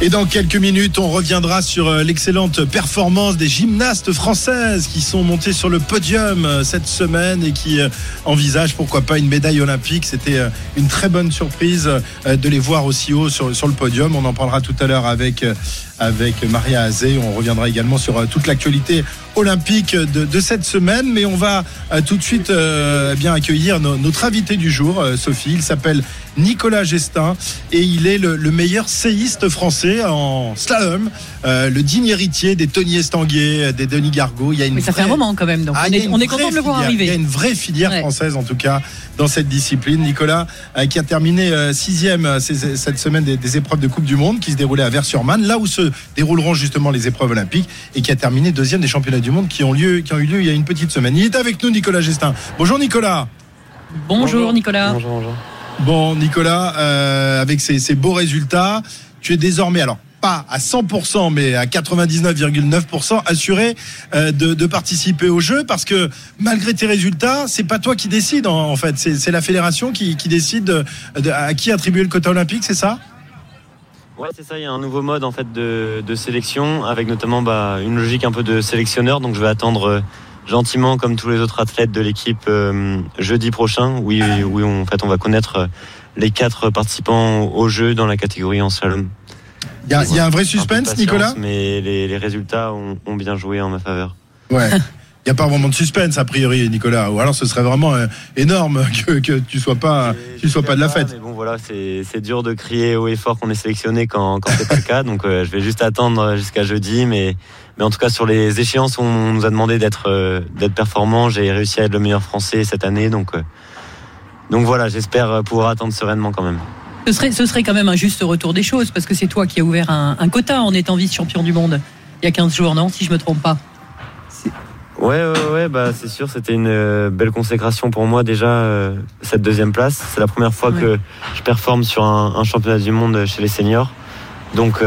Et dans quelques minutes, on reviendra sur euh, l'excellente performance des gymnastes françaises qui sont montées sur le podium euh, cette semaine et qui euh, envisagent pourquoi pas une médaille olympique. C'était une très bonne surprise de les voir aussi haut sur, sur le podium. On en parlera tout à l'heure avec avec Maria Azé. On reviendra également sur toute l'actualité olympique de, cette semaine. Mais on va tout de suite bien accueillir notre invité du jour, Sophie. Il s'appelle Nicolas Gestin et il est le, meilleur séiste français en slalom, euh, le digne héritier des Tony Estanguet, des Denis Gargot. Il y a une Mais ça fait un moment quand même, donc ah, on, est, content de le voir arriver. Il y a une vraie filière française en tout cas dans cette discipline. Nicolas euh, qui a terminé euh, sixième cette semaine des, épreuves de Coupe du Monde qui se déroulaient à Vers-sur-Marne, là où se dérouleront justement les épreuves olympiques et qui a terminé deuxième des championnats du monde qui ont, lieu, qui ont eu lieu il y a une petite semaine. Il est avec nous Nicolas Gestin. Bonjour Nicolas. Bonjour, Nicolas. Bonjour, bonjour. Bon, Nicolas, euh, avec ces, beaux résultats, tu es désormais, alors pas à 100%, mais à 99,9% assuré euh, de, participer au jeu parce que malgré tes résultats, c'est pas toi qui décide en, fait, c'est la fédération qui, décide à qui attribuer le quota olympique, c'est ça? Ouais, c'est ça. Il y a un nouveau mode en fait de, sélection avec notamment bah, une logique un peu de sélectionneur. Donc je vais attendre euh, gentiment comme tous les autres athlètes de l'équipe euh, jeudi prochain. Oui, oui, en fait, on va connaître euh, les quatre participants au jeu dans la catégorie en slalom. Il y, a un vrai suspense, Nicolas Mais les, résultats ont, bien joué en ma faveur. Ouais. Il n'y a pas vraiment de suspense a priori, Nicolas. Ou alors ce serait vraiment euh, énorme que, que tu sois pas, tu sois pas de la fête. Mais bon voilà, c'est dur de crier haut et fort qu'on est sélectionné quand, quand c'est pas le cas. Donc je vais juste attendre jusqu'à jeudi, mais mais en tout cas, sur les échéances, on nous a demandé d'être euh, d'être performant. J'ai réussi à être le meilleur français cette année. Donc, euh, donc voilà, j'espère pouvoir attendre sereinement quand même. Ce serait, ce serait quand même un juste retour des choses, parce que c'est toi qui as ouvert un, quota en étant vice-champion du monde il y a 15 jours, non Si je me trompe pas? Ouais, ouais, ouais, bah, c'est sûr, c'était une euh, belle consécration pour moi déjà, cette deuxième place. C'est la première fois que je performe sur un, championnat du monde chez les seniors. Donc,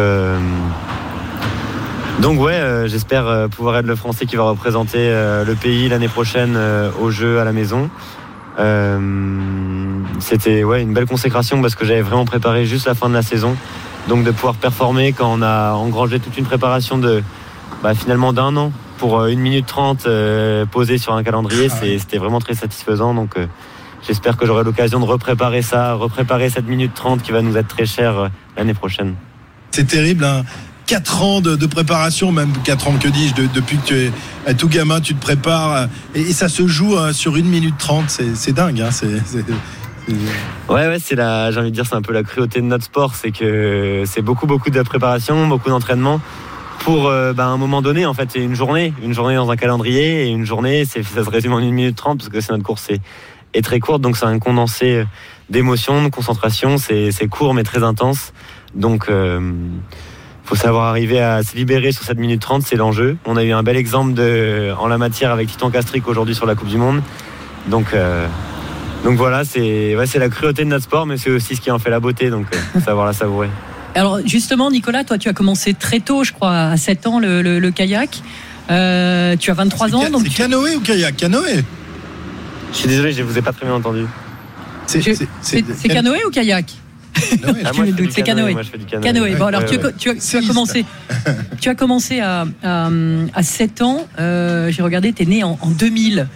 donc ouais, euh, j'espère euh, pouvoir être le Français qui va représenter euh, le pays l'année prochaine au jeu à la maison. C'était ouais, une belle consécration parce que j'avais vraiment préparé juste la fin de la saison. Donc de pouvoir performer quand on a engrangé toute une préparation de bah, finalement d'un an pour 1 minute 30 posée sur un calendrier, ah c'était vraiment très satisfaisant. Donc j'espère que j'aurai l'occasion de repréparer ça, repréparer cette minute 30 qui va nous être très chère l'année prochaine. C'est terrible. Hein 4 ans de, préparation, même 4 ans que dis-je, depuis que tu es tout gamin, tu te prépares et, ça se joue hein, sur 1 minute 30, c'est dingue. Hein, Ouais, ouais, c'est la, j'ai envie de dire, c'est un peu la cruauté de notre sport, c'est que c'est beaucoup, beaucoup de préparation, beaucoup d'entraînement pour euh, bah, un moment donné, en fait, c'est une journée, une journée dans un calendrier et une journée, ça se résume en 1 minute 30 parce que c'est notre course est, très courte, donc c'est un condensé d'émotions, de concentration, c'est court mais très intense. Donc, euh, faut savoir arriver à se libérer sur cette minute 30, c'est l'enjeu. On a eu un bel exemple de, en la matière avec Titan Castric aujourd'hui sur la Coupe du Monde. Donc, euh, donc voilà, c'est ouais, la cruauté de notre sport, mais c'est aussi ce qui en fait la beauté, donc euh, savoir la savourer. Alors justement, Nicolas, toi tu as commencé très tôt, je crois, à 7 ans, le, kayak. Euh, tu as 23 ans. C'est canoë ou kayak? Canoë Je suis désolé, je ne vous ai pas très bien entendu. C'est canoë ou kayak? Ah, c'est canoë. Canoë. Bon, alors tu, as, commencé, tu as commencé à, à, 7 ans. Euh, j'ai regardé, tu es né en, 2000.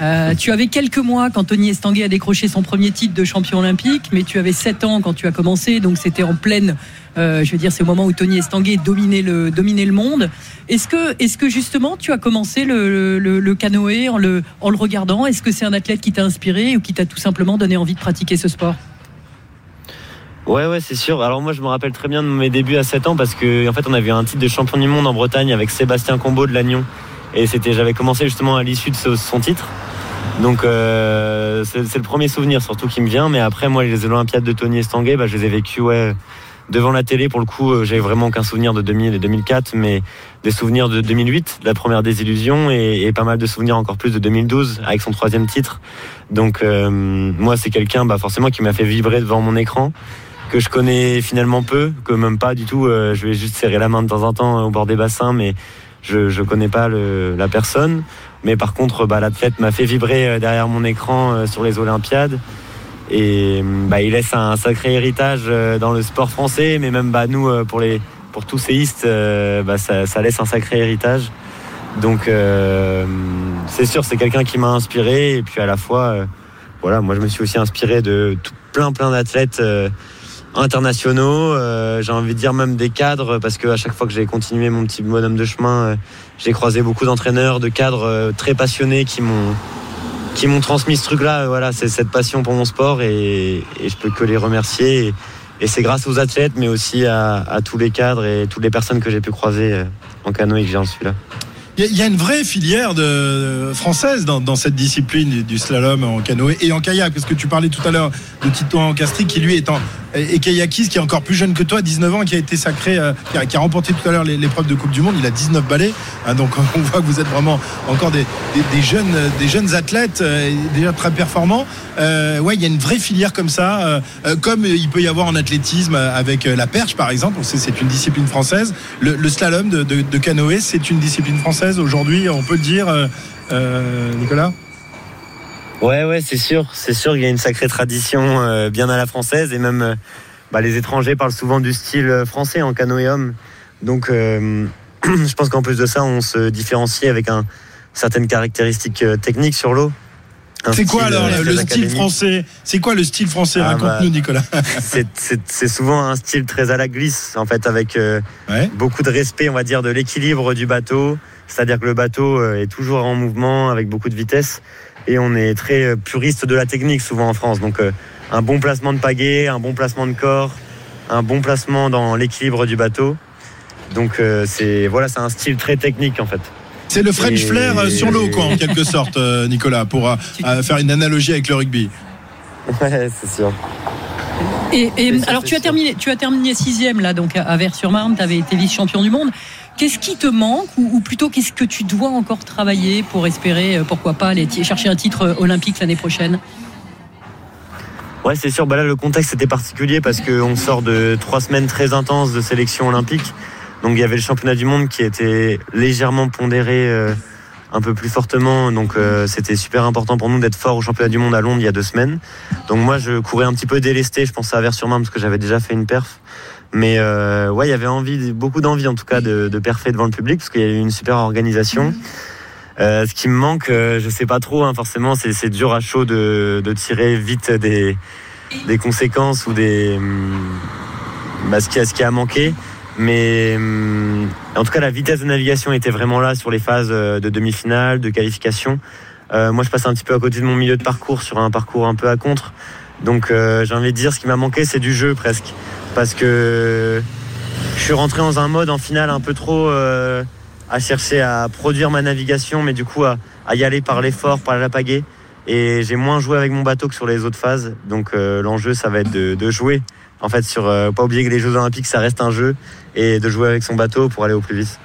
Euh, tu avais quelques mois quand Tony Estanguet a décroché son premier titre de champion olympique, mais tu avais 7 ans quand tu as commencé, donc c'était en pleine, euh, je veux dire, c'est au moment où Tony Estanguet dominait le, dominait le monde. Est-ce que, est que justement tu as commencé le, le canoë en le, en le regardant? Est-ce que c'est un athlète qui t'a inspiré ou qui t'a tout simplement donné envie de pratiquer ce sport? Ouais, ouais, c'est sûr. Alors moi, je me rappelle très bien de mes débuts à 7 ans parce que en fait, on avait un titre de champion du monde en Bretagne avec Sébastien Combeau de Lannion Et c'était, j'avais commencé justement à l'issue de son titre. Donc euh, c'est le premier souvenir surtout qui me vient. Mais après, moi, les Olympiades de Tony Estanguet, bah, je les ai vécues ouais, devant la télé. Pour le coup, euh, j'avais vraiment aucun souvenir de 2000 et 2004, mais des souvenirs de 2008, la première désillusion, et, et pas mal de souvenirs encore plus de 2012 avec son troisième titre. Donc euh, moi, c'est quelqu'un bah, forcément qui m'a fait vibrer devant mon écran que je connais finalement peu, que même pas du tout. Euh, je vais juste serrer la main de temps en temps au bord des bassins, mais je je connais pas le, la personne. Mais par contre, bah, l'athlète m'a fait vibrer euh, derrière mon écran euh, sur les Olympiades. Et bah, il laisse un sacré héritage dans le sport français, mais même bah, nous, pour, les, pour tous séistes, bah, ça, ça, laisse un sacré héritage. Donc euh, c'est sûr, c'est quelqu'un qui m'a inspiré. Et puis à la fois, voilà, moi je me suis aussi inspiré de tout, plein plein d'athlètes internationaux, euh, j'ai envie de dire même des cadres, parce qu'à chaque fois que j'ai continué mon petit bonhomme de chemin, euh, j'ai croisé beaucoup d'entraîneurs, de cadres euh, très passionnés qui m'ont qui m'ont transmis ce truc-là. Voilà, c'est cette passion pour mon sport et, je peux que les remercier. Et, c'est grâce aux athlètes, mais aussi à, à, tous les cadres et toutes les personnes que j'ai pu croiser en canoë que j'en suis là. Il y, a une vraie filière de, française dans, cette discipline du slalom en canoë et en kayak, parce que tu parlais tout à l'heure de Tito Castri qui lui est en et Kayakis qui est encore plus jeune que toi, 19 ans, qui a été sacré, euh, qui, a, remporté tout à l'heure l'épreuve de Coupe du Monde. Il a 19 balais, hein, donc on voit que vous êtes vraiment encore des, jeunes, des jeunes athlètes euh, déjà très performants. Euh, ouais, il y a une vraie filière comme ça, comme il peut y avoir en athlétisme avec la perche par exemple. C'est une discipline française. Le, slalom de canoë, c'est une discipline française aujourd'hui, on peut le dire, Nicolas? Ouais, ouais, c'est sûr. C'est sûr qu'il y a une sacrée tradition euh, bien à la française et même euh, bah, les étrangers parlent souvent du style euh, français en canoë homme. Donc, euh, je pense qu'en plus de ça, on se différencie avec un certaines caractéristiques techniques sur l'eau. C'est quoi alors le style français? C'est quoi le style français? Ah, Raconte-nous, bah, Nicolas. c'est souvent un style très à la glisse, en fait, avec ouais. beaucoup de respect, on va dire, de l'équilibre du bateau. C'est-à-dire que le bateau est toujours en mouvement, avec beaucoup de vitesse et on est très euh, puriste de la technique souvent en France. Donc euh, un bon placement de pagaie, un bon placement de corps, un bon placement dans l'équilibre du bateau. Donc euh, c'est voilà, c'est un style très technique en fait. C'est le French et... flair sur l'eau, quoi, en quelque sorte, Nicolas, pour euh, faire une analogie avec le rugby. Ouais, c'est sûr. Et, et sûr, alors tu as sûr. terminé, tu as terminé sixième là, donc à Vers-sur-Marne, tu avais été vice-champion du monde. Qu'est-ce qui te manque ou, plutôt qu'est-ce que tu dois encore travailler pour espérer, euh, pourquoi pas, aller chercher un titre olympique l'année prochaine? Ouais, c'est sûr. Bah là, le contexte était particulier parce qu'on sort de trois semaines très intenses de sélection olympique. Donc, il y avait le championnat du monde qui était légèrement pondéré euh, un peu plus fortement. Donc, euh, c'était super important pour nous d'être fort au championnat du monde à Londres il y a deux semaines. Donc, moi, je courais un petit peu délesté. Je pensais à Vers-sur-Marne parce que j'avais déjà fait une perf. Mais euh, ouais, il y avait envie, beaucoup d'envie en tout cas de, de perfer devant le public parce qu'il y a eu une super organisation. Euh, ce qui me manque, euh, je sais pas trop, hein, forcément, c'est dur à chaud de, de, tirer vite des, des conséquences ou des bah, ce, qui a, ce qui a manqué. Mais en tout cas, la vitesse de navigation était vraiment là sur les phases de demi-finale, de qualification. Euh, moi, je passe un petit peu à côté de mon milieu de parcours sur un parcours un peu à contre. Donc, euh, j'ai envie de dire, ce qui m'a manqué, c'est du jeu presque parce que je suis rentré dans un mode en finale un peu trop euh, à chercher à produire ma navigation, mais du coup à, y aller par l'effort, par la pagaie. Et j'ai moins joué avec mon bateau que sur les autres phases. Donc euh, l'enjeu, ça va être de, de, jouer. En fait, sur euh, pas oublier que les Jeux Olympiques, ça reste un jeu, et de jouer avec son bateau pour aller au plus vite.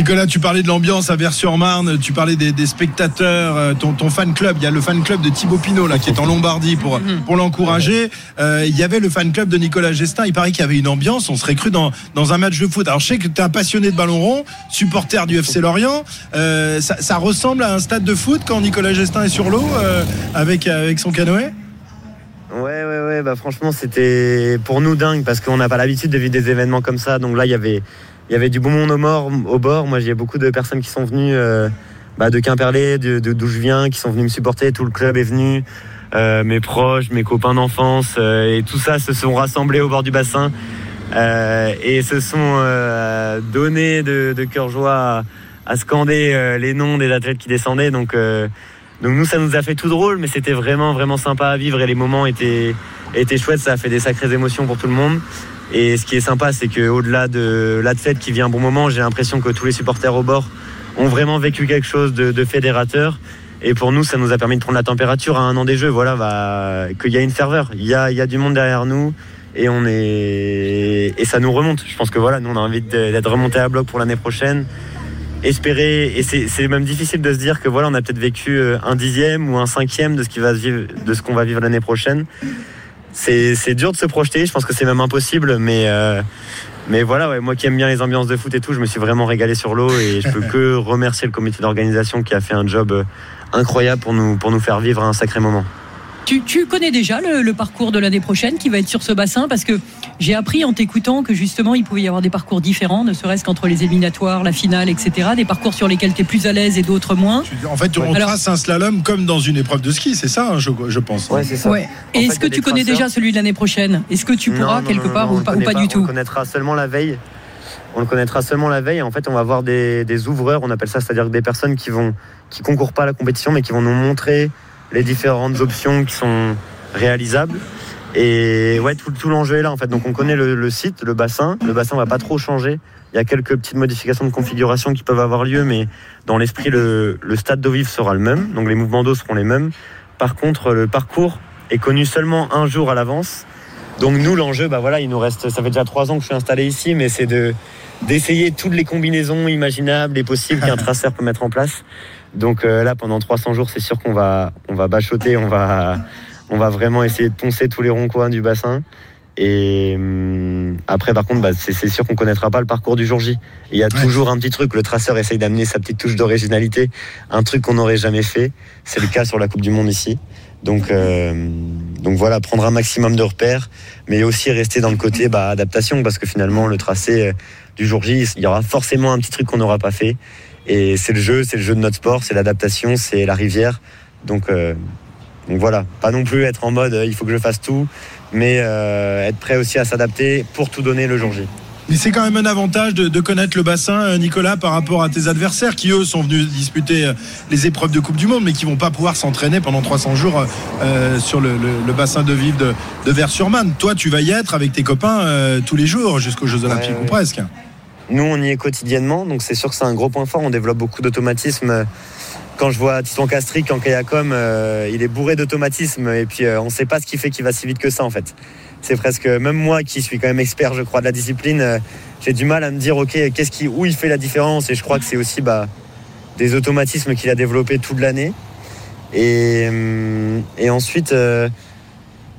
Nicolas, tu parlais de l'ambiance à Vers-sur-Marne, tu parlais des, spectateurs, ton, ton, fan club. Il y a le fan club de Thibaut Pinot là, qui est en Lombardie pour, pour l'encourager. Euh, il y avait le fan club de Nicolas Gestin. Il paraît qu'il y avait une ambiance. On serait cru dans, un match de foot. Alors je sais que tu es un passionné de ballon rond, supporter du FC Lorient. Euh, ça, ressemble à un stade de foot quand Nicolas Gestin est sur l'eau euh, avec, avec son canoë? Ouais, ouais, ouais. Bah, franchement, c'était pour nous dingue parce qu'on n'a pas l'habitude de vivre des événements comme ça. Donc là, il y avait il y avait du beau monde au, au bord. Moi, a beaucoup de personnes qui sont venues euh, bah, de Quimperlé, d'où de, je viens, qui sont venues me supporter. Tout le club est venu. Euh, mes proches, mes copains d'enfance, euh, et tout ça se sont rassemblés au bord du bassin et se sont donnés de, de cœur joie à, à scander les noms des athlètes qui descendaient. Donc, donc nous, ça nous a fait tout drôle, mais c'était vraiment, vraiment sympa à vivre et les moments étaient, étaient chouettes. Ça a fait des sacrées émotions pour tout le monde. Et ce qui est sympa, c'est qu'au-delà de l'athlète qui vient un bon moment, j'ai l'impression que tous les supporters au bord ont vraiment vécu quelque chose de, fédérateur. Et pour nous, ça nous a permis de prendre la température à un an des Jeux. Voilà, bah, qu'il y a une ferveur, il y a, du monde derrière nous et ça nous remonte. Je pense que voilà, nous on a envie d'être remonté à bloc pour l'année prochaine. Espérer et c'est même difficile de se dire que voilà, on a peut-être vécu euh, un dixième ou un cinquième de ce qui va vivre, de ce qu'on va vivre l'année prochaine. C'est dur de se projeter. Je pense que c'est même impossible, mais euh, mais voilà, ouais, moi qui aime bien les ambiances de foot et tout, je me suis vraiment régalé sur l'eau et je peux que remercier le comité d'organisation qui a fait un job euh, incroyable pour nous pour nous faire vivre un sacré moment. Tu, connais déjà le, parcours de l'année prochaine qui va être sur ce bassin parce que j'ai appris en t'écoutant que justement il pouvait y avoir des parcours différents, ne serait-ce qu'entre les éliminatoires, la finale, etc. Des parcours sur lesquels tu es plus à l'aise et d'autres moins. En fait, on trace un slalom comme dans une épreuve de ski, c'est ça, hein, je, pense. Ouais, c'est ça. Et est-ce que tu connais déjà celui de l'année prochaine? Est-ce que tu pourras quelque part ou, pas, du tout On connaîtra seulement la veille on le connaîtra seulement la veille. En fait, on va avoir des, des ouvreurs, on appelle ça, c'est-à-dire des personnes qui vont qui concourent pas à la compétition, mais qui vont nous montrer les différentes options qui sont réalisables. Et ouais, tout, tout l'enjeu est là en fait. Donc on connaît le, site, le bassin. Le bassin va pas trop changer. Il y a quelques petites modifications de configuration qui peuvent avoir lieu, mais dans l'esprit, le, le stade d'eau vive sera le même. Donc les mouvements d'eau seront les mêmes. Par contre, le parcours est connu seulement un jour à l'avance. Donc nous, l'enjeu, bah voilà, il nous reste. Ça fait déjà trois ans que je suis installé ici, mais c'est de d'essayer toutes les combinaisons imaginables et possibles qu'un traceur peut mettre en place. Donc euh, là, pendant 300 jours, c'est sûr qu'on va, on va bachoter, on va, on va vraiment essayer de poncer tous les ronds-coins du bassin. Et hum, après, par contre, bah, c'est sûr qu'on connaîtra pas le parcours du jour J. Il y a toujours un petit truc. Le traceur essaye d'amener sa petite touche d'originalité, un truc qu'on n'aurait jamais fait. C'est le cas sur la Coupe du Monde ici. Donc, euh, donc voilà, prendre un maximum de repères, mais aussi rester dans le côté bah, adaptation, parce que finalement, le tracé euh, du jour J, il y aura forcément un petit truc qu'on n'aura pas fait. Et c'est le jeu, c'est le jeu de notre sport, c'est l'adaptation, c'est la rivière. Donc, euh, donc voilà, pas non plus être en mode euh, il faut que je fasse tout, mais euh, être prêt aussi à s'adapter pour tout donner le jour J. Mais c'est quand même un avantage de, connaître le bassin, Nicolas, par rapport à tes adversaires qui, eux, sont venus disputer les épreuves de Coupe du Monde, mais qui vont pas pouvoir s'entraîner pendant 300 jours sur le, bassin de Vive de, de Vers-sur-Marne. Toi, tu vas y être avec tes copains tous les jours jusqu'aux Jeux Olympiques ou presque. Nous, on y est quotidiennement, donc c'est sûr que c'est un gros point fort. On développe beaucoup d'automatismes. Quand je vois Titon Castric en kayakom, euh, il est bourré d'automatismes et puis euh, on ne sait pas ce qui fait qu'il va si vite que ça en fait. C'est presque, même moi qui suis quand même expert, je crois, de la discipline, euh, j'ai du mal à me dire, ok, qu'est-ce qui, où il fait la différence? Et je crois que c'est aussi bah, des automatismes qu'il a développés toute l'année. Et, hum, et ensuite,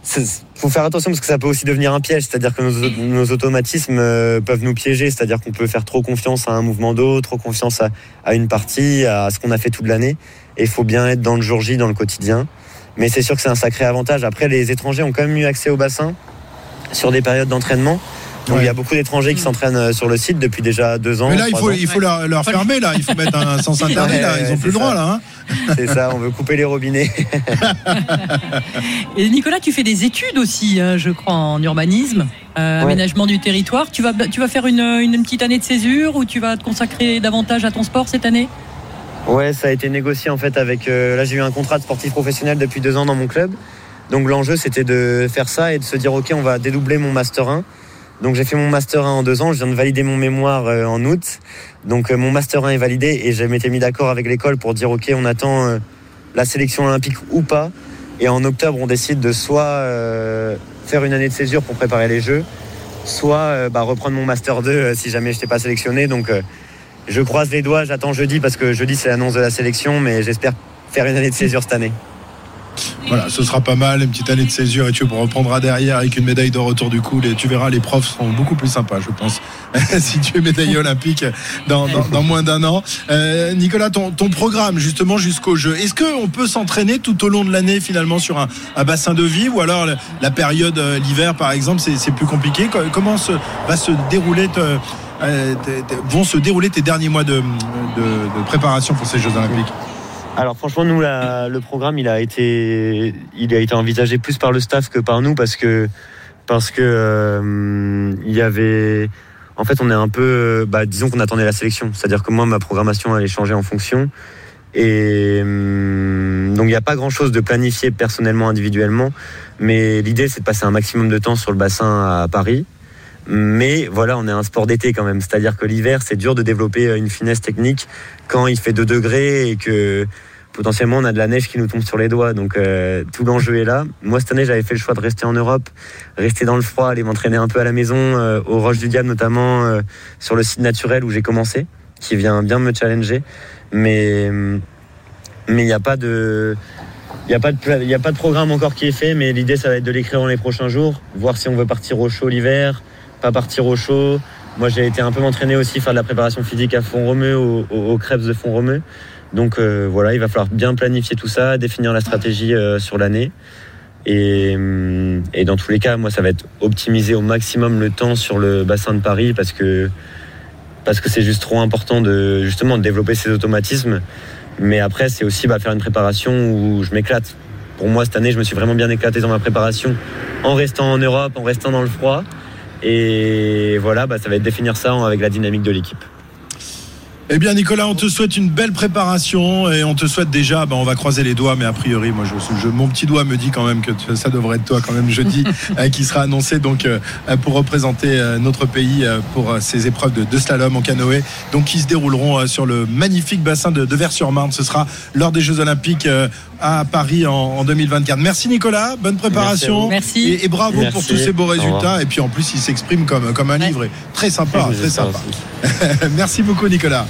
faut faire attention parce que ça peut aussi devenir un piège, c'est-à-dire que nos, automatismes euh, peuvent nous piéger, c'est-à-dire qu'on peut faire trop confiance à un mouvement d'eau, trop confiance à, une partie, à ce qu'on a fait toute l'année. Et il faut bien être dans le jour J, dans le quotidien. Mais c'est sûr que c'est un sacré avantage. Après, les étrangers ont quand même eu accès au bassin sur des périodes d'entraînement. Donc il y a beaucoup d'étrangers qui s'entraînent euh, sur le site depuis déjà deux ans. Mais là, il faut, il faut leur, fermer, là. Il faut mettre un sens interdit, là. Ils ont plus le droit, là. Hein. c'est ça, on veut couper les robinets. Et Nicolas, tu fais des études aussi, hein, je crois, en urbanisme, euh, aménagement du territoire. Tu vas, tu vas faire une, une petite année de césure ou tu vas te consacrer davantage à ton sport cette année? Ouais, ça a été négocié en fait avec. Euh, là, j'ai eu un contrat de sportif professionnel depuis deux ans dans mon club. Donc l'enjeu, c'était de faire ça et de se dire, ok, on va dédoubler mon master 1 donc j'ai fait mon master 1 en deux ans, je viens de valider mon mémoire euh, en août. Donc euh, mon master 1 est validé et je m'étais mis d'accord avec l'école pour dire ok on attend euh, la sélection olympique ou pas. Et en octobre on décide de soit faire une année de césure pour préparer les Jeux, soit bah, reprendre mon master 2 si jamais je n'étais pas sélectionné. Donc je croise les doigts, j'attends jeudi parce que jeudi c'est l'annonce de la sélection, mais j'espère faire une année de césure cette année. Voilà, ce sera pas mal, une petite année de césure et tu reprendras derrière avec une médaille de retour du coup. Et tu verras, les profs seront beaucoup plus sympas, je pense, si tu es médaillé olympique dans, moins d'un an. Euh, Nicolas, ton, programme justement jusqu'au jeu, est-ce qu'on peut s'entraîner tout au long de l'année finalement sur un, bassin de vie ou alors la période, euh, l'hiver par exemple, c'est plus compliqué? Comment va se dérouler euh, vont se dérouler tes derniers mois de préparation pour ces Jeux olympiques? Alors franchement, nous, le programme, il a été, envisagé plus par le staff que par nous parce que, parce que euh, il y avait, en fait, on est un peu, bah, disons qu'on attendait la sélection. C'est-à-dire que moi, ma programmation allait changer en fonction. Et hum, donc il n'y a pas grand-chose de planifié personnellement, individuellement, mais l'idée c'est de passer un maximum de temps sur le bassin à Paris, Mais voilà, on est un sport d'été quand même. C'est-à-dire que l'hiver, c'est dur de développer une finesse technique quand il fait 2 degrés et que potentiellement on a de la neige qui nous tombe sur les doigts. Donc euh, tout l'enjeu est là. Moi cette année j'avais fait le choix de rester en Europe, rester dans le froid, aller m'entraîner un peu à la maison, euh, aux Roches du Diable notamment, euh, sur le site naturel où j'ai commencé, qui vient bien me challenger. Mais il n'y a pas de il n'y a, a pas de programme encore qui est fait, mais l'idée ça va être de l'écrire dans les prochains jours, voir si on veut partir au chaud l'hiver, pas partir au chaud. Moi j'ai été un peu m'entraîner aussi, faire de la préparation physique à fond romeu, aux, aux crêpes de fond romeu. Donc euh, voilà, il va falloir bien planifier tout ça, définir la stratégie euh, sur l'année. Euh, et, dans tous les cas, moi, ça va être optimiser au maximum le temps sur le bassin de Paris parce que parce que c'est juste trop important de justement de développer ces automatismes. Mais après, c'est aussi bah, faire une préparation où je m'éclate. Pour moi, cette année, je me suis vraiment bien éclaté dans ma préparation en restant en Europe, en restant dans le froid. Et voilà, bah, ça va être définir ça avec la dynamique de l'équipe. Eh bien, Nicolas, on te souhaite une belle préparation et on te souhaite déjà, ben, on va croiser les doigts, mais a priori, moi, je, mon petit doigt me dit quand même que ça devrait être toi quand même jeudi, euh, qui sera annoncé donc euh, pour représenter euh, notre pays pour ces épreuves de, slalom en canoë, donc qui se dérouleront sur le magnifique bassin de, Vers-sur-Marne. Ce sera lors des Jeux Olympiques à Paris en, 2024. Merci Nicolas, bonne préparation. Merci. Et, bravo pour tous ces beaux résultats. Et puis en plus, il s'exprime comme, comme un livre. Très sympa, très sympa. Merci beaucoup Nicolas.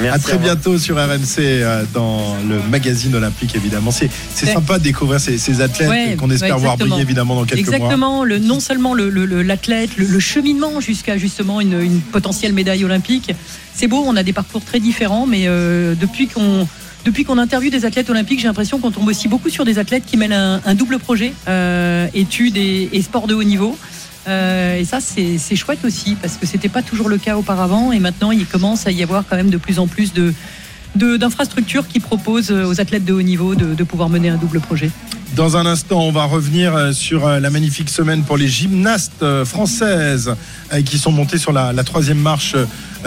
Merci, à très bientôt sur RMC euh, dans le magazine olympique évidemment. C'est sympa de découvrir ces, athlètes qu'on espère voir briller évidemment dans quelques exactement, mois. Exactement, non seulement l'athlète, le, cheminement jusqu'à justement une, potentielle médaille olympique. C'est beau, on a des parcours très différents, mais euh, depuis qu'on depuis qu'on interviewe des athlètes olympiques, j'ai l'impression qu'on tombe aussi beaucoup sur des athlètes qui mènent un, double projet, euh, études et, et sport de haut niveau. Euh, et ça, c'est chouette aussi, parce que c'était pas toujours le cas auparavant. Et maintenant, il commence à y avoir quand même de plus en plus de d'infrastructures qui proposent aux athlètes de haut niveau de, pouvoir mener un double projet. Dans un instant, on va revenir euh, sur la magnifique semaine pour les gymnastes françaises qui sont montées sur la, troisième marche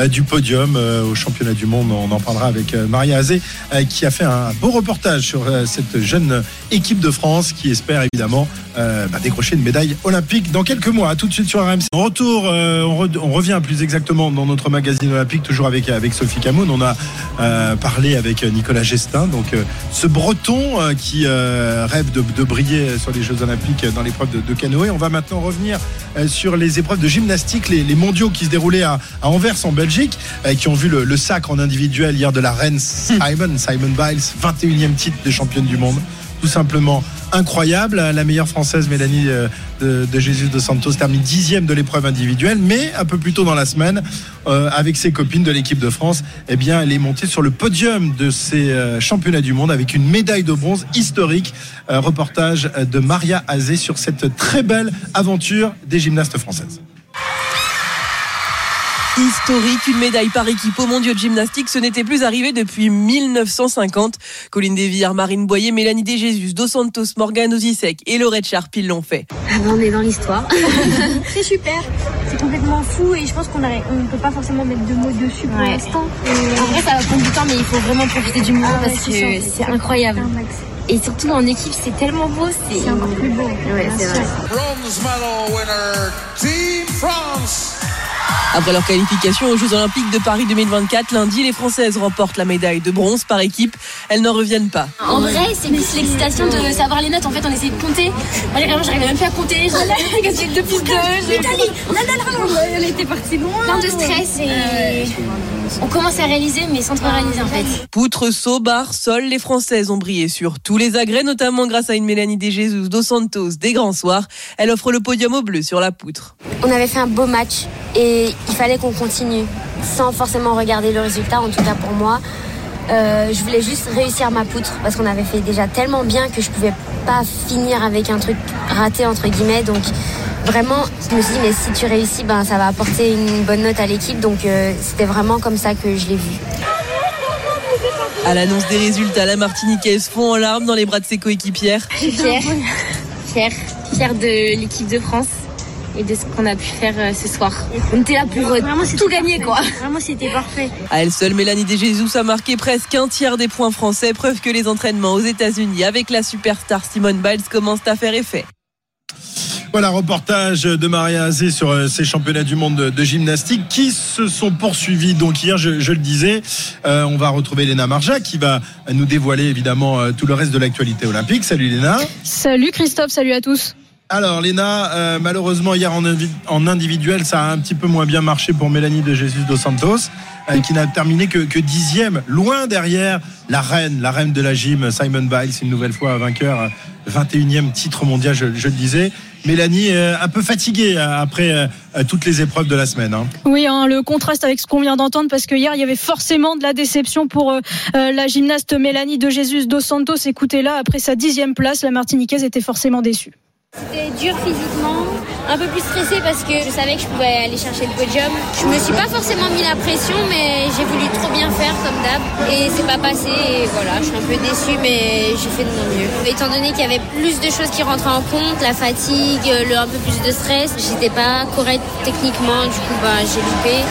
du podium euh, au championnat du monde. On en parlera avec euh, Maria Azé qui a fait un beau reportage sur cette jeune équipe de France qui espère évidemment bah, décrocher une médaille olympique dans quelques mois. Tout de suite sur RMC. Retour, on, revient plus exactement dans notre magazine olympique, toujours avec, avec Sophie Camoun. On a parlé avec Nicolas Gestin, donc ce breton qui rêve de, briller sur les Jeux olympiques dans l'épreuve de, canoë. On va maintenant revenir sur les épreuves de gymnastique, les, mondiaux qui se déroulaient à Anvers en Belgique euh, qui ont vu le, sacre en individuel hier de la reine Simon, Simon Biles, 21e titre de championne du monde. Tout simplement incroyable. La meilleure française, Mélanie euh, de, Jésus de Santos, termine dixième de l'épreuve individuelle, mais un peu plus tôt dans la semaine, euh, avec ses copines de l'équipe de France, eh bien, elle est montée sur le podium de ces championnats du monde avec une médaille de bronze historique. reportage de Maria Azé sur cette très belle aventure des gymnastes françaises historique, une médaille par équipe au mondiaux de gymnastique. Ce n'était plus arrivé depuis 1950. Colline Desvillers, Marine Boyer, Mélanie Desjésus, Dos Santos, Morgane Ozisek et Laurette Sharp, ils l'ont fait. Ah ben, on est dans l'histoire. c'est super. C'est complètement fou et je pense qu'on ne peut pas forcément mettre de mots dessus pour l'instant. En vrai, ça va prendre du temps, mais il faut vraiment profiter du moment ah parce que c'est incroyable. Et surtout en équipe, c'est tellement beau, c'est encore plus beau. Ouais, c'est vrai. Bronze medal winner, Team France. Après leur qualification aux Jeux Olympiques de Paris 2024, lundi, les Françaises remportent la médaille de bronze par équipe. Elles n'en reviennent pas. En vrai, c'est plus l'excitation de savoir les notes. En fait, on essaie de compter. Moi, vraiment, j'arrivais même plus à compter. J'ai deux plus deux. L'Italie, on était parti loin. Plein de stress et on commence à réaliser, mais sans trop réaliser en fait. Poutre, saut, barre, sol, les Françaises ont brillé sur tous les agrès, notamment grâce à une Mélanie De Jesus dos Santos des Grands Soirs. Elle offre le podium au bleu sur la poutre. On avait fait un beau match et il fallait qu'on continue sans forcément regarder le résultat, en tout cas pour moi. Euh, je voulais juste réussir ma poutre parce qu'on avait fait déjà tellement bien que je pouvais pas finir avec un truc raté entre guillemets. Donc vraiment, je me suis dit mais si tu réussis, ben ça va apporter une bonne note à l'équipe. Donc euh, c'était vraiment comme ça que je l'ai vu. À l'annonce des résultats, la Martiniquaise fond en larmes dans les bras de ses coéquipières. Je suis fière, fière, fière de l'équipe de France et de ce qu'on a pu faire euh, ce soir. On était là pour euh, vraiment, tout gagner, quoi. Vraiment, c'était parfait. À elle seule, Mélanie De a marqué presque un tiers des points français, preuve que les entraînements aux États-Unis avec la superstar Simone Biles commencent à faire effet. Voilà, reportage de Maria Azé sur euh, ces championnats du monde de, gymnastique qui se sont poursuivis. Donc hier, je, je le disais, euh, on va retrouver Léna Marja qui va nous dévoiler évidemment euh, tout le reste de l'actualité olympique. Salut Léna. Salut Christophe, salut à tous. Alors Léna, euh, malheureusement hier en, individuel, ça a un petit peu moins bien marché pour Mélanie de Jesus dos Santos, euh, qui n'a terminé que, que dixième, loin derrière la reine, la reine de la gym, Simon Biles, une nouvelle fois vainqueur, euh, 21e titre mondial, je, je le disais. Mélanie euh, un peu fatiguée euh, après euh, euh, toutes les épreuves de la semaine. hein. Oui, hein, le contraste avec ce qu'on vient d'entendre, parce que hier il y avait forcément de la déception pour euh, euh, la gymnaste Mélanie de Jesus dos Santos. Écoutez là, après sa dixième place, la Martiniquaise était forcément déçue. C'était dur physiquement, un peu plus stressé parce que je savais que je pouvais aller chercher le podium. Je me suis pas forcément mis la pression, mais j'ai voulu trop bien faire comme d'hab et c'est pas passé. Et voilà, je suis un peu déçue, mais j'ai fait de mon mieux. Étant donné qu'il y avait plus de choses qui rentraient en compte, la fatigue, le un peu plus de stress, j'étais pas correcte techniquement, du coup bah j'ai loupé.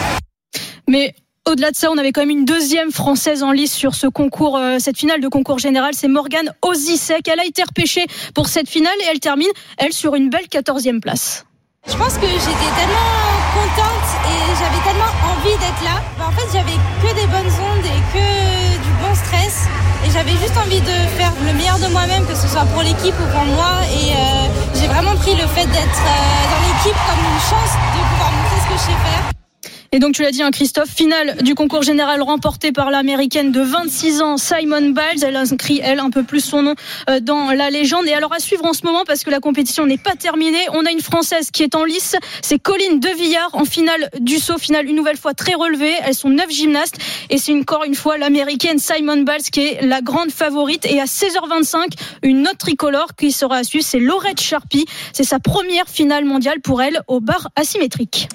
Mais au-delà de ça, on avait quand même une deuxième française en lice sur ce concours, euh, cette finale de concours général. C'est Morgane Ozisek. Elle a été repêchée pour cette finale et elle termine, elle, sur une belle 14e place. Je pense que j'étais tellement contente et j'avais tellement envie d'être là. Bah, en fait, j'avais que des bonnes ondes et que du bon stress. Et j'avais juste envie de faire le meilleur de moi-même, que ce soit pour l'équipe ou pour moi. Et euh, j'ai vraiment pris le fait d'être euh, dans l'équipe comme une chance de pouvoir montrer ce que je sais faire. Et donc tu l'as dit, hein, Christophe, finale du concours général remporté par l'américaine de 26 ans, Simon Biles. Elle inscrit, elle, un peu plus son nom euh, dans la légende. Et alors à suivre en ce moment, parce que la compétition n'est pas terminée, on a une Française qui est en lice. C'est Colline Devillard en finale du saut, finale une nouvelle fois très relevée. Elles sont neuf gymnastes. Et c'est encore une fois l'américaine Simon Biles qui est la grande favorite. Et à 16h25, une autre tricolore qui sera à suivre, c'est Laurette Sharpie. C'est sa première finale mondiale pour elle au bar asymétrique.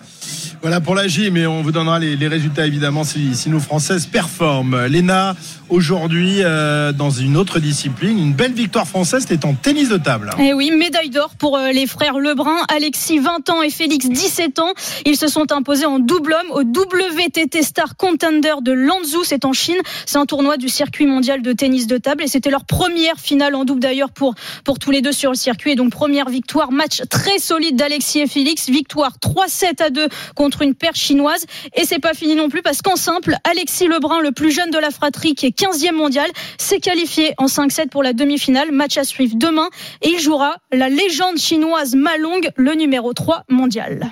Voilà pour la gym et on vous donnera les, les résultats évidemment si, si nos Françaises performent. Léna, aujourd'hui, euh, dans une autre discipline, une belle victoire française, c'était en tennis de table. Eh oui, médaille d'or pour euh, les frères Lebrun, Alexis 20 ans et Félix 17 ans. Ils se sont imposés en double homme au WTT Star Contender de Lanzhou, c'est en Chine. C'est un tournoi du circuit mondial de tennis de table et c'était leur première finale en double d'ailleurs pour pour tous les deux sur le circuit et donc première victoire, match très solide d'Alexis et Félix, victoire 3-7 à 2 contre une paire chinoise et c'est pas fini non plus parce qu'en simple, Alexis Lebrun, le plus jeune de la fratrie 15e mondial, s'est qualifié en 5-7 pour la demi-finale, match à suivre demain et il jouera la légende chinoise Ma Long, le numéro 3 mondial.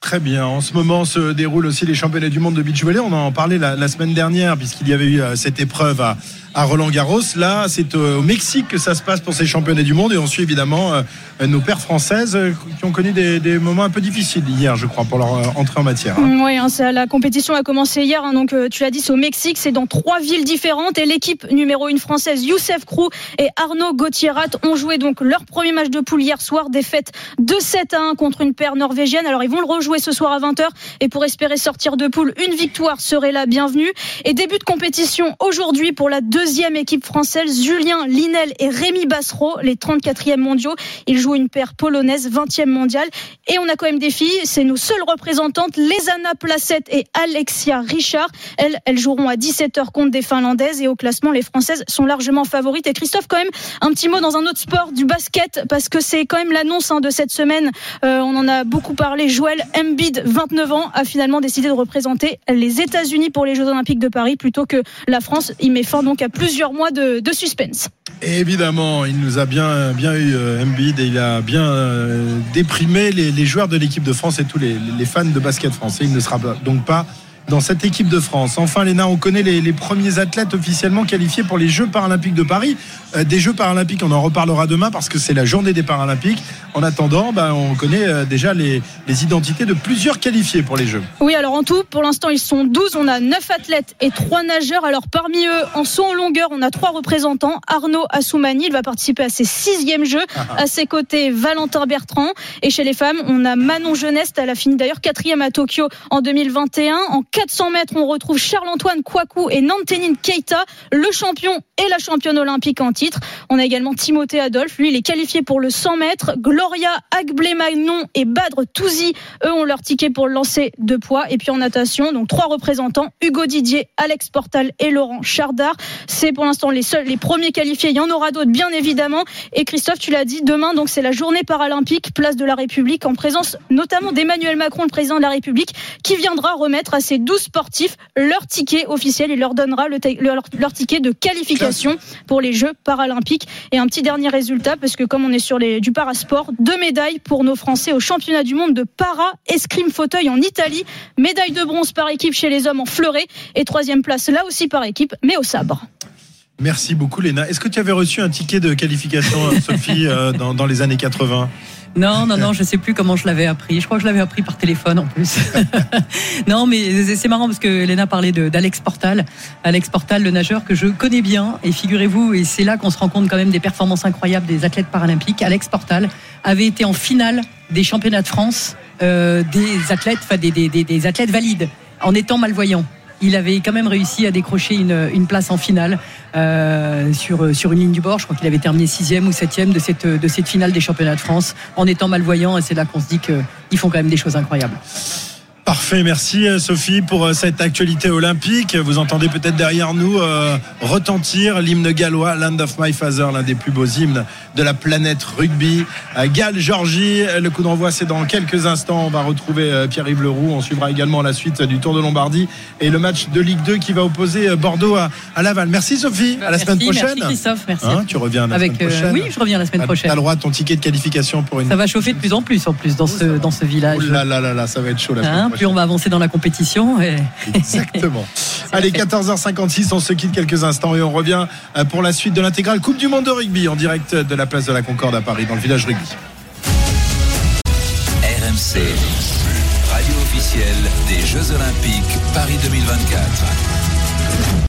Très bien. En ce moment se déroulent aussi les championnats du monde de beach volley. On en parlait la, la semaine dernière puisqu'il y avait eu euh, cette épreuve à, à Roland Garros. Là, c'est au Mexique que ça se passe pour ces championnats du monde et on suit évidemment euh, nos pères françaises euh, qui ont connu des, moments un peu difficiles hier, je crois, pour leur euh, entrée en matière. hein. Oui, hein, la compétition a commencé hier. hein, donc, tu l'as dit, c'est au Mexique. C'est dans trois villes différentes. Et l'équipe numéro une française, Youssef Krou et Arnaud Gauthiérat, ont joué donc leur premier match de poule hier soir. Défaite de 7 à 1 contre une paire norvégienne. Alors, ils vont le rejouer ce soir à 20h. Et pour espérer sortir de poule, une victoire serait la bienvenue. Et début de compétition aujourd'hui pour la deuxième équipe française, Julien Linel et Rémi Bassereau, les 34e mondiaux. Ils jouent une paire polonaise, 20e mondiale. Et on a quand même des filles, c'est nos seules représentantes, Lesana Placette et Alexia Richard. Elles, elles joueront à 17h contre des Finlandaises et au classement, les Françaises sont largement favorites. Et Christophe, quand même, un petit mot dans un autre sport, du basket, parce que c'est quand même l'annonce hein, de cette semaine. Euh, on en a beaucoup parlé. Joël Embiid, 29 ans, a finalement décidé de représenter les États-Unis pour les Jeux Olympiques de Paris plutôt que la France. Il met fin donc à plusieurs mois de, suspense. Évidemment, il nous a bien, bien eu euh, Embiid et il a bien euh, déprimé les, joueurs de l'équipe de France et tous les fans de basket français. Il ne sera donc pas dans cette équipe de France. Enfin, Léna, on connaît les, les premiers athlètes officiellement qualifiés pour les Jeux paralympiques de Paris. Euh, des Jeux paralympiques, on en reparlera demain parce que c'est la journée des paralympiques. En attendant, ben, on connaît euh, déjà les, les identités de plusieurs qualifiés pour les Jeux. Oui, alors en tout, pour l'instant, ils sont 12. On a 9 athlètes et 3 nageurs. Alors parmi eux, en saut en longueur, on a 3 représentants. Arnaud Assoumani, il va participer à ses sixièmes Jeux. À ses côtés, Valentin Bertrand. Et chez les femmes, on a Manon Jeunesse. Elle a fini d'ailleurs quatrième à Tokyo en 2021. En 400 mètres, on retrouve Charles-Antoine Kouakou et Nantenine Keita, le champion et la championne olympique en titre. On a également Timothée Adolphe, lui il est qualifié pour le 100 mètres. Gloria Agblé-Magnon et Badre Touzi, eux ont leur ticket pour le lancer de poids. Et puis en natation, donc trois représentants, Hugo Didier, Alex Portal et Laurent Chardard. C'est pour l'instant les seuls, les premiers qualifiés. Il y en aura d'autres bien évidemment. Et Christophe, tu l'as dit, demain donc c'est la journée paralympique, place de la République, en présence notamment d'Emmanuel Macron, le président de la République, qui viendra remettre à ses 12 sportifs leur ticket officiel. Il leur donnera le leur, ticket de qualification pour les Jeux paralympiques. Et un petit dernier résultat, parce que comme on est sur du parasport, deux médailles pour nos Français au championnat du monde de para-escrime fauteuil en Italie. Médaille de bronze par équipe chez les hommes en fleuret et troisième place là aussi par équipe, mais au sabre. Merci beaucoup Léna. Est-ce que tu avais reçu un ticket de qualification, Sophie, euh, dans les années 80 non, non, non, je sais plus comment je l'avais appris. Je crois que je l'avais appris par téléphone en plus. non, mais c'est marrant parce que Léna parlait d'Alex Portal. Alex Portal, le nageur que je connais bien. Et figurez-vous, et c'est là qu'on se rend compte quand même des performances incroyables des athlètes paralympiques. Alex Portal avait été en finale des championnats de France euh, des athlètes, enfin des, des, des athlètes valides en étant malvoyant il avait quand même réussi à décrocher une, une place en finale euh, sur, sur une ligne du bord. Je crois qu'il avait terminé sixième ou septième de cette, de cette finale des championnats de France en étant malvoyant. Et c'est là qu'on se dit qu'ils font quand même des choses incroyables. Parfait, merci euh, Sophie pour euh, cette actualité olympique. Vous entendez peut-être derrière nous euh, retentir l'hymne gallois, Land of My Father, l'un des plus beaux hymnes de la planète rugby. Galles, Georgie, le coup d'envoi c'est dans quelques instants. On va retrouver Pierre-Yves Leroux. On suivra également la suite du Tour de Lombardie et le match de Ligue 2 qui va opposer Bordeaux à, Laval. Merci Sophie, à la semaine prochaine. Merci Christophe, merci. Hein, tu reviens la Avec, semaine prochaine. oui, je reviens la semaine prochaine. Tu as le droit à ton ticket de qualification pour une. Ça va chauffer de plus en plus en plus dans ce, dans ce village. Oh là là là là, ça va être chaud la semaine hein, plus on va avancer dans la compétition. Et... Exactement. Allez, 14h56, on se quitte quelques instants et on revient euh, pour la suite de l'intégrale Coupe du Monde de rugby en direct de la place de la Concorde à Paris, dans le village rugby. RMC, radio officielle des Jeux Olympiques Paris 2024.